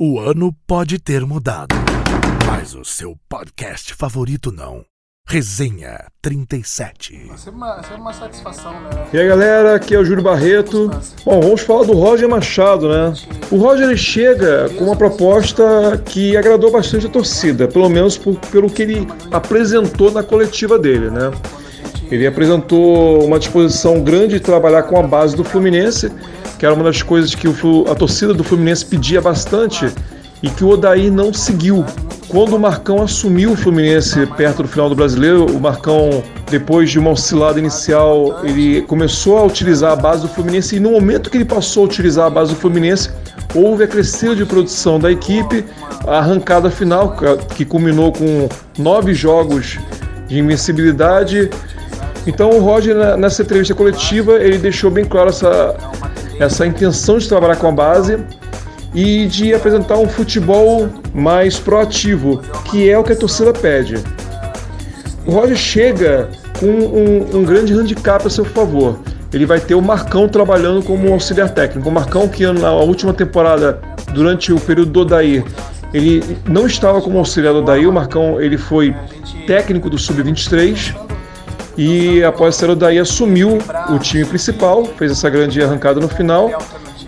O ano pode ter mudado, mas o seu podcast favorito não. Resenha 37. Sempre uma, sempre uma satisfação, né? E aí galera, aqui é o Júlio Barreto. Bom, vamos falar do Roger Machado, né? O Roger ele chega com uma proposta que agradou bastante a torcida, pelo menos por, pelo que ele apresentou na coletiva dele, né? Ele apresentou uma disposição grande de trabalhar com a base do Fluminense, que era uma das coisas que o, a torcida do Fluminense pedia bastante e que o Odair não seguiu. Quando o Marcão assumiu o Fluminense perto do final do Brasileiro, o Marcão, depois de uma oscilada inicial, ele começou a utilizar a base do Fluminense e no momento que ele passou a utilizar a base do Fluminense, houve a crescida de produção da equipe, a arrancada final, que culminou com nove jogos de invencibilidade. Então o Roger, nessa entrevista coletiva, ele deixou bem claro essa, essa intenção de trabalhar com a base e de apresentar um futebol mais proativo, que é o que a torcida pede. O Roger chega com um, um grande handicap a seu favor. Ele vai ter o Marcão trabalhando como auxiliar técnico. O Marcão, que na última temporada, durante o período do Odair, ele não estava como auxiliar do Odair. O Marcão ele foi técnico do Sub-23 e após ser o Odair assumiu o time principal, fez essa grande arrancada no final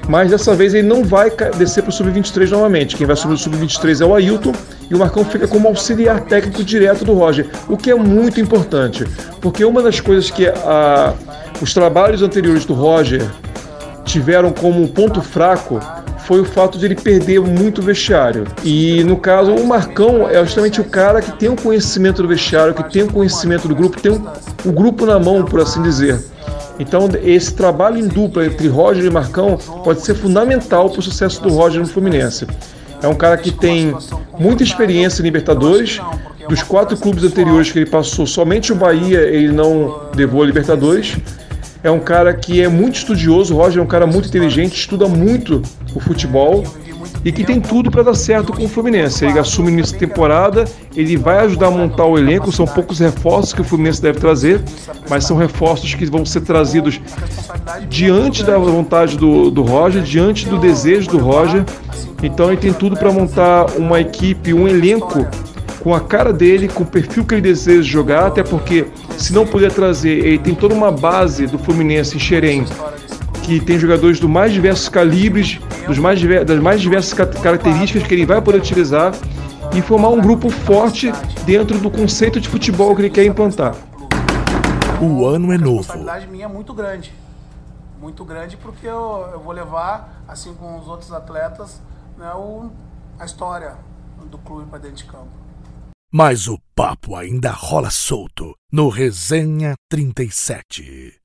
mas dessa vez ele não vai descer para o sub-23 novamente. Quem vai subir o sub-23 é o Ailton e o Marcão fica como auxiliar técnico direto do Roger, o que é muito importante, porque uma das coisas que a, os trabalhos anteriores do Roger tiveram como ponto fraco foi o fato de ele perder muito vestiário. E no caso, o Marcão é justamente o cara que tem o conhecimento do vestiário, que tem o conhecimento do grupo, tem o, o grupo na mão, por assim dizer. Então, esse trabalho em dupla entre Roger e Marcão pode ser fundamental para o sucesso do Roger no Fluminense. É um cara que tem muita experiência em Libertadores. Dos quatro clubes anteriores que ele passou, somente o Bahia ele não levou a Libertadores. É um cara que é muito estudioso. O Roger é um cara muito inteligente, estuda muito o futebol e que tem tudo para dar certo com o Fluminense. Ele assume de temporada, ele vai ajudar a montar o elenco, são poucos reforços que o Fluminense deve trazer, mas são reforços que vão ser trazidos diante da vontade do, do Roger, diante do desejo do Roger. Então ele tem tudo para montar uma equipe, um elenco com a cara dele, com o perfil que ele deseja jogar, até porque se não puder trazer, ele tem toda uma base do Fluminense em Xerém, que tem jogadores do mais diversos calibres, dos mais, das mais diversas características que ele vai poder utilizar e formar um grupo forte dentro do conceito de futebol que ele quer implantar. O ano é novo. A responsabilidade minha é muito grande. Muito grande porque eu, eu vou levar, assim como os outros atletas, né, o, a história do clube para dentro de campo. Mas o papo ainda rola solto no Resenha 37.